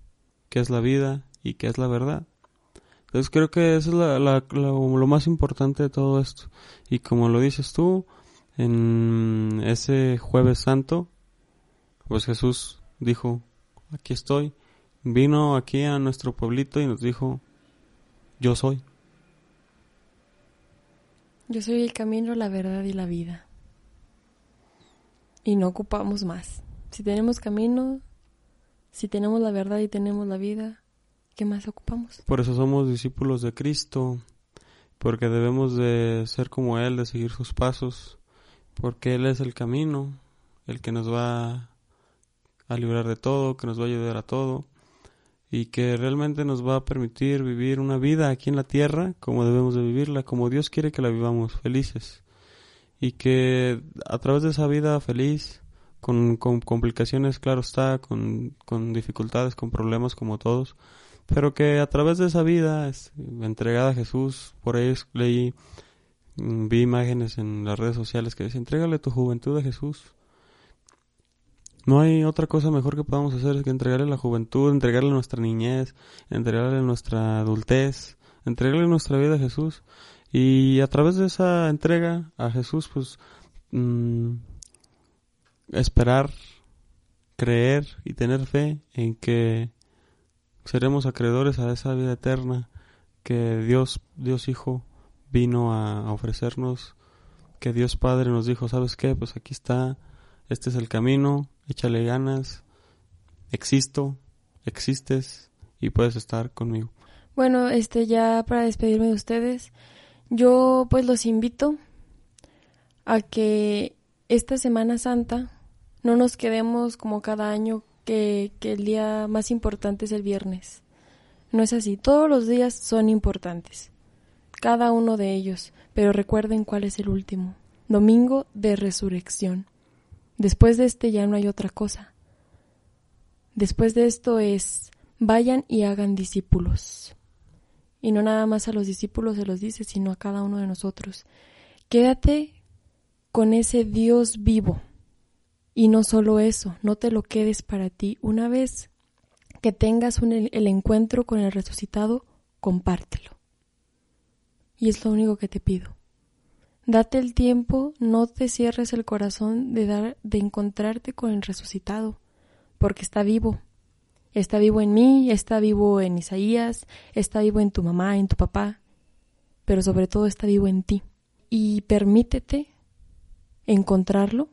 que es la vida y que es la verdad. Entonces creo que eso es la- la- lo más importante de todo esto. Y como lo dices tú, en ese jueves santo, pues Jesús dijo, aquí estoy. Vino aquí a nuestro pueblito y nos dijo, yo soy. Yo soy el camino, la verdad y la vida. Y no ocupamos más. Si tenemos camino, si tenemos la verdad y tenemos la vida, ¿qué más ocupamos? Por eso somos discípulos de Cristo, porque debemos de ser como Él, de seguir sus pasos, porque Él es el camino, el que nos va a librar de todo, que nos va a ayudar a todo, y que realmente nos va a permitir vivir una vida aquí en la tierra como debemos de vivirla, como Dios quiere que la vivamos, felices. Y que a través de esa vida feliz, con, complicaciones, claro está, con dificultades, con problemas como todos, pero que a través de esa vida entregada a Jesús, por es- leí, mm, vi imágenes en las redes sociales que dicen, entrégale tu juventud a Jesús. No hay otra cosa mejor que podamos hacer que entregarle la juventud, entregarle nuestra niñez, entregarle nuestra adultez, entregarle nuestra vida a Jesús. Y a través de esa entrega a Jesús, pues, mm, esperar, creer y tener fe en que seremos acreedores a esa vida eterna que Dios, Dios Hijo vino a, ofrecernos, que Dios Padre nos dijo, ¿sabes qué? Pues aquí está, este es el camino, échale ganas, existo, existes y puedes estar conmigo. Bueno, este ya para despedirme de ustedes, yo pues los invito a que esta Semana Santa no nos quedemos como cada año que, el día más importante es el viernes. No es así. Todos los días son importantes. Cada uno de ellos. Pero recuerden cuál es el último. Domingo de resurrección. Después de este ya no hay otra cosa. Después de esto es, vayan y hagan discípulos. Y no nada más a los discípulos se los dice, sino a cada uno de nosotros. Quédate con ese Dios vivo. Y no solo eso, no te lo quedes para ti. Una vez que tengas el encuentro con el resucitado, compártelo. Y es lo único que te pido. Date el tiempo, no te cierres el corazón de dar, de encontrarte con el resucitado, porque está vivo. Está vivo en mí, está vivo en Isaías, está vivo en tu mamá, en tu papá, pero sobre todo está vivo en ti. Y permítete encontrarlo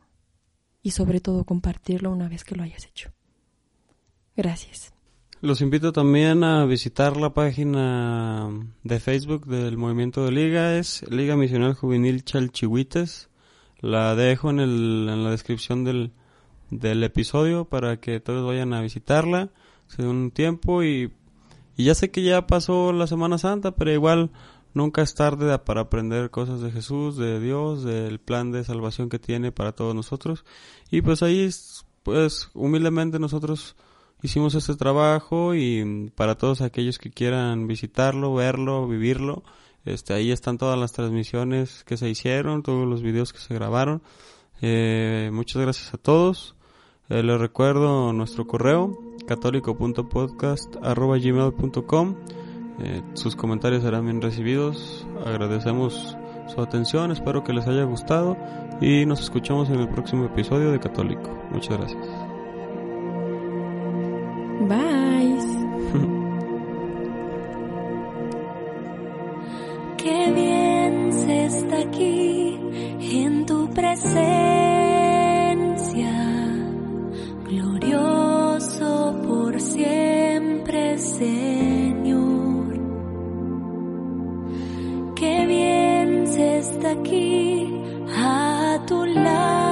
y sobre todo compartirlo una vez que lo hayas hecho. Gracias. Los invito también a visitar la página de Facebook del Movimiento de Liga, es Liga Misional Juvenil Chalchihuites. La dejo en, el, en la descripción del, del episodio para que todos vayan a visitarla, se un tiempo y, y ya sé que ya pasó la Semana Santa, pero igual nunca es tarde para aprender cosas de Jesús, de Dios, del plan de salvación que tiene para todos nosotros. Y pues ahí, es, pues humildemente nosotros hicimos este trabajo y para todos aquellos que quieran visitarlo, verlo, vivirlo, este, ahí están todas las transmisiones que se hicieron, todos los videos que se grabaron. Eh, muchas gracias a todos. Eh, les recuerdo nuestro correo católico.podcast.gmail.com eh, Sus comentarios serán bien recibidos. Agradecemos su atención, espero que les haya gustado y nos escuchamos en el próximo episodio de Católico. Muchas gracias. Bye. Qué bien se está aquí en tu presencia, glorioso por siempre. Qué bien se está aquí a tu lado.